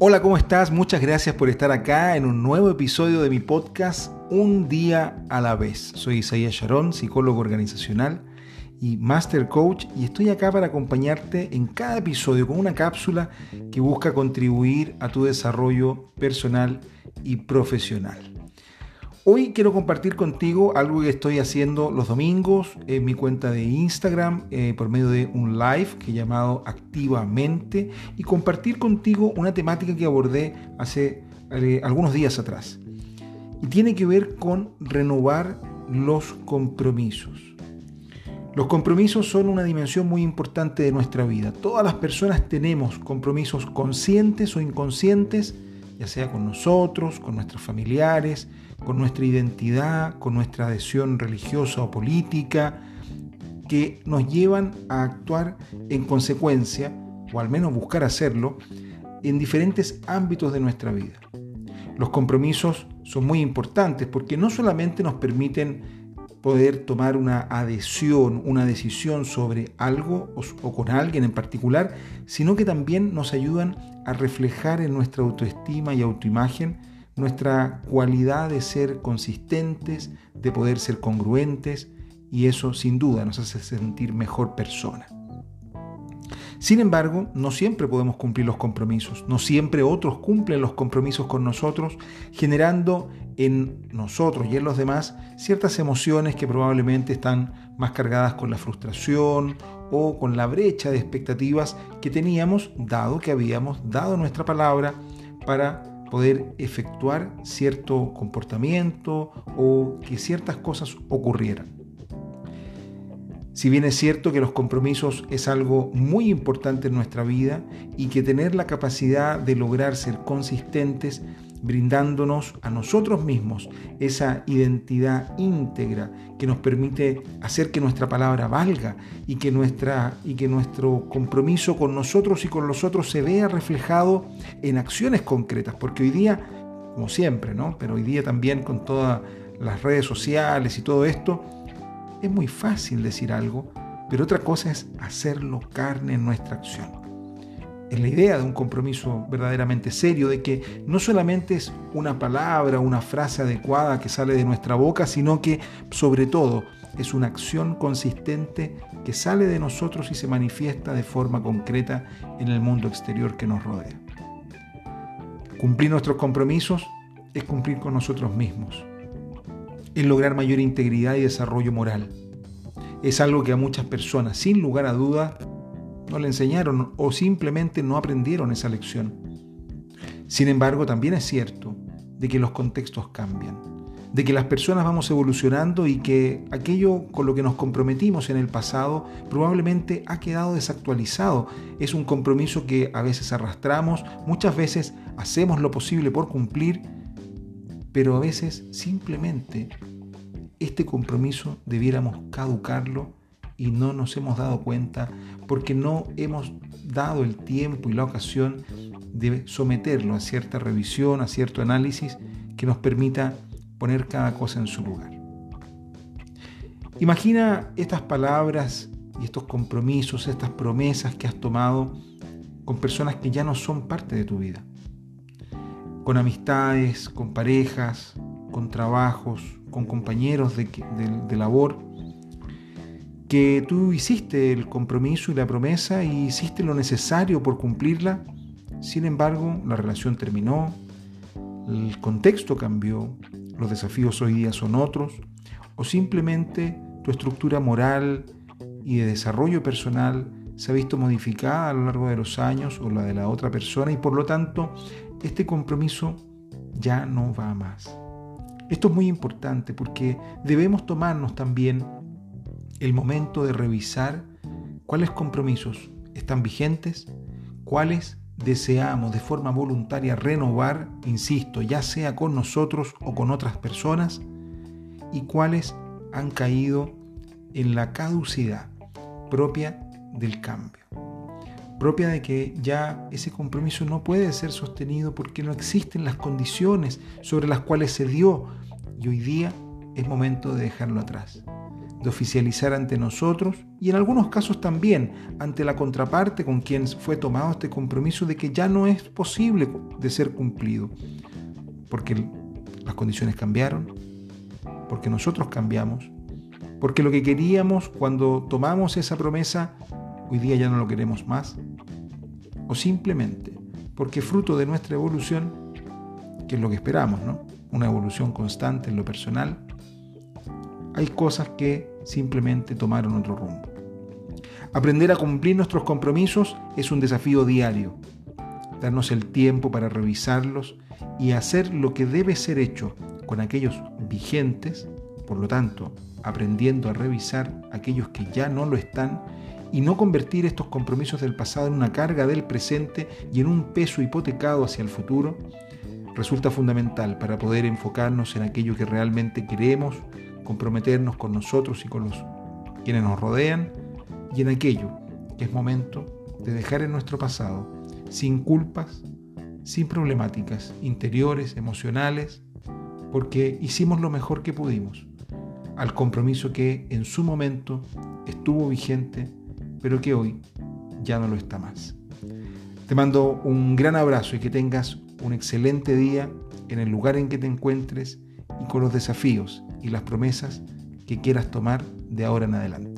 Hola, ¿cómo estás? Muchas gracias por estar acá en un nuevo episodio de mi podcast Un día a la vez. Soy Isaías Sharon, psicólogo organizacional y Master Coach y estoy acá para acompañarte en cada episodio con una cápsula que busca contribuir a tu desarrollo personal y profesional. Hoy quiero compartir contigo algo que estoy haciendo los domingos en mi cuenta de Instagram eh, por medio de un live que he llamado Activamente y compartir contigo una temática que abordé hace eh, algunos días atrás. Y tiene que ver con renovar los compromisos. Los compromisos son una dimensión muy importante de nuestra vida. Todas las personas tenemos compromisos conscientes o inconscientes, ya sea con nosotros, con nuestros familiares, con nuestra identidad, con nuestra adhesión religiosa o política, que nos llevan a actuar en consecuencia, o al menos buscar hacerlo, en diferentes ámbitos de nuestra vida. Los compromisos son muy importantes porque no solamente nos permiten poder tomar una adhesión, una decisión sobre algo o, con alguien en particular, sino que también nos ayudan a reflejar en nuestra autoestima y autoimagen nuestra cualidad de ser consistentes, de poder ser congruentes, y eso sin duda nos hace sentir mejor persona. Sin embargo, no siempre podemos cumplir los compromisos, no siempre otros cumplen los compromisos con nosotros, generando en nosotros y en los demás ciertas emociones que probablemente están más cargadas con la frustración o con la brecha de expectativas que teníamos dado que habíamos dado nuestra palabra para poder efectuar cierto comportamiento o que ciertas cosas ocurrieran. Si bien es cierto que los compromisos es algo muy importante en nuestra vida y que tener la capacidad de lograr ser consistentes brindándonos a nosotros mismos esa identidad íntegra que nos permite hacer que nuestra palabra valga y que, nuestra, y que nuestro compromiso con nosotros y con los otros se vea reflejado en acciones concretas, porque hoy día, como siempre, ¿no? pero hoy día también con todas las redes sociales y todo esto, es muy fácil decir algo, pero otra cosa es hacerlo carne en nuestra acción es la idea de un compromiso verdaderamente serio, de que no solamente es una palabra, una frase adecuada que sale de nuestra boca, sino que sobre todo es una acción consistente que sale de nosotros y se manifiesta de forma concreta en el mundo exterior que nos rodea. Cumplir nuestros compromisos es cumplir con nosotros mismos, es lograr mayor integridad y desarrollo moral. Es algo que a muchas personas, sin lugar a duda, no le enseñaron o simplemente no aprendieron esa lección. Sin embargo, también es cierto de que los contextos cambian, de que las personas vamos evolucionando y que aquello con lo que nos comprometimos en el pasado probablemente ha quedado desactualizado. Es un compromiso que a veces arrastramos, muchas veces hacemos lo posible por cumplir, pero a veces simplemente este compromiso debiéramos caducarlo y no nos hemos dado cuenta porque no hemos dado el tiempo y la ocasión de someterlo a cierta revisión, a cierto análisis que nos permita poner cada cosa en su lugar. Imagina estas palabras y estos compromisos, estas promesas que has tomado con personas que ya no son parte de tu vida, con amistades, con parejas, con trabajos, con compañeros de, labor que tú hiciste el compromiso y la promesa y hiciste lo necesario por cumplirla, sin embargo la relación terminó, el contexto cambió, los desafíos hoy día son otros, o simplemente tu estructura moral y de desarrollo personal se ha visto modificada a lo largo de los años o la de la otra persona y por lo tanto este compromiso ya no va más. Esto es muy importante porque debemos tomarnos también el momento de revisar cuáles compromisos están vigentes, cuáles deseamos de forma voluntaria renovar, insisto, ya sea con nosotros o con otras personas, y cuáles han caído en la caducidad propia del cambio, propia de que ya ese compromiso no puede ser sostenido porque no existen las condiciones sobre las cuales se dio. Y hoy día es momento de dejarlo atrás de oficializar ante nosotros y en algunos casos también ante la contraparte con quien fue tomado este compromiso de que ya no es posible de ser cumplido, porque las condiciones cambiaron, porque nosotros cambiamos, porque lo que queríamos cuando tomamos esa promesa, hoy día ya no lo queremos más, o simplemente porque fruto de nuestra evolución, que es lo que esperamos, ¿no? Una evolución constante en lo personal, hay cosas que simplemente tomaron otro rumbo. Aprender a cumplir nuestros compromisos es un desafío diario. Darnos el tiempo para revisarlos y hacer lo que debe ser hecho con aquellos vigentes, por lo tanto, aprendiendo a revisar aquellos que ya no lo están y no convertir estos compromisos del pasado en una carga del presente y en un peso hipotecado hacia el futuro, resulta fundamental para poder enfocarnos en aquello que realmente queremos comprometernos con nosotros y con los quienes nos rodean y en aquello que es momento de dejar en nuestro pasado sin culpas, sin problemáticas interiores, emocionales, porque hicimos lo mejor que pudimos al compromiso que en su momento estuvo vigente, pero que hoy ya no lo está más. Te mando un gran abrazo y que tengas un excelente día en el lugar en que te encuentres y con los desafíos y las promesas que quieras tomar de ahora en adelante.